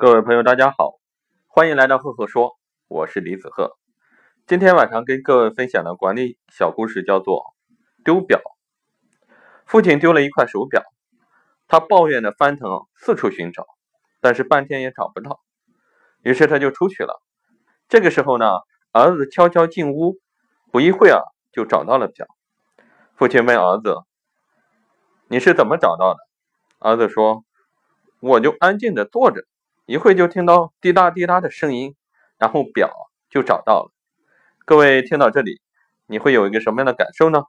各位朋友，大家好，欢迎来到赫赫说，我是李子赫。今天晚上跟各位分享的管理小故事叫做丢表。父亲丢了一块手表，他抱怨的翻腾，四处寻找，但是半天也找不到。于是他就出去了。这个时候呢，儿子悄悄进屋，不一会儿就找到了表。父亲问儿子：“你是怎么找到的？”儿子说：“我就安静的坐着，一会就听到滴答滴答的声音，然后表就找到了。”各位听到这里，你会有一个什么样的感受呢？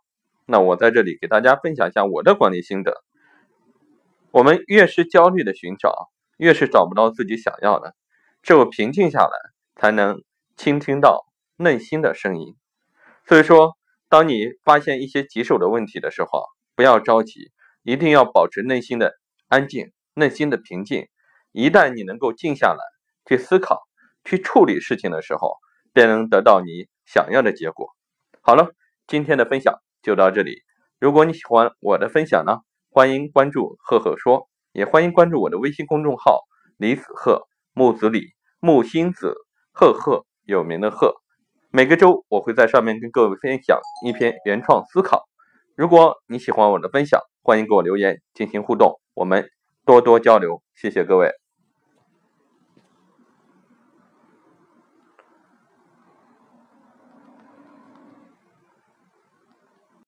那我在这里给大家分享一下我的管理心得。我们越是焦虑的寻找，越是找不到自己想要的，只有平静下来，才能倾听到内心的声音。所以说，当你发现一些棘手的问题的时候，不要着急，一定要保持内心的安静，内心的平静。一旦你能够静下来，去思考，去处理事情的时候，便能得到你想要的结果。好了，今天的分享。就到这里。如果你喜欢我的分享呢，欢迎关注“赫赫说”，也欢迎关注我的微信公众号“李子赫木子李木星子赫赫有名的赫”。每个周我会在上面跟各位分享一篇原创思考。如果你喜欢我的分享，欢迎给我留言进行互动，我们多多交流。谢谢各位。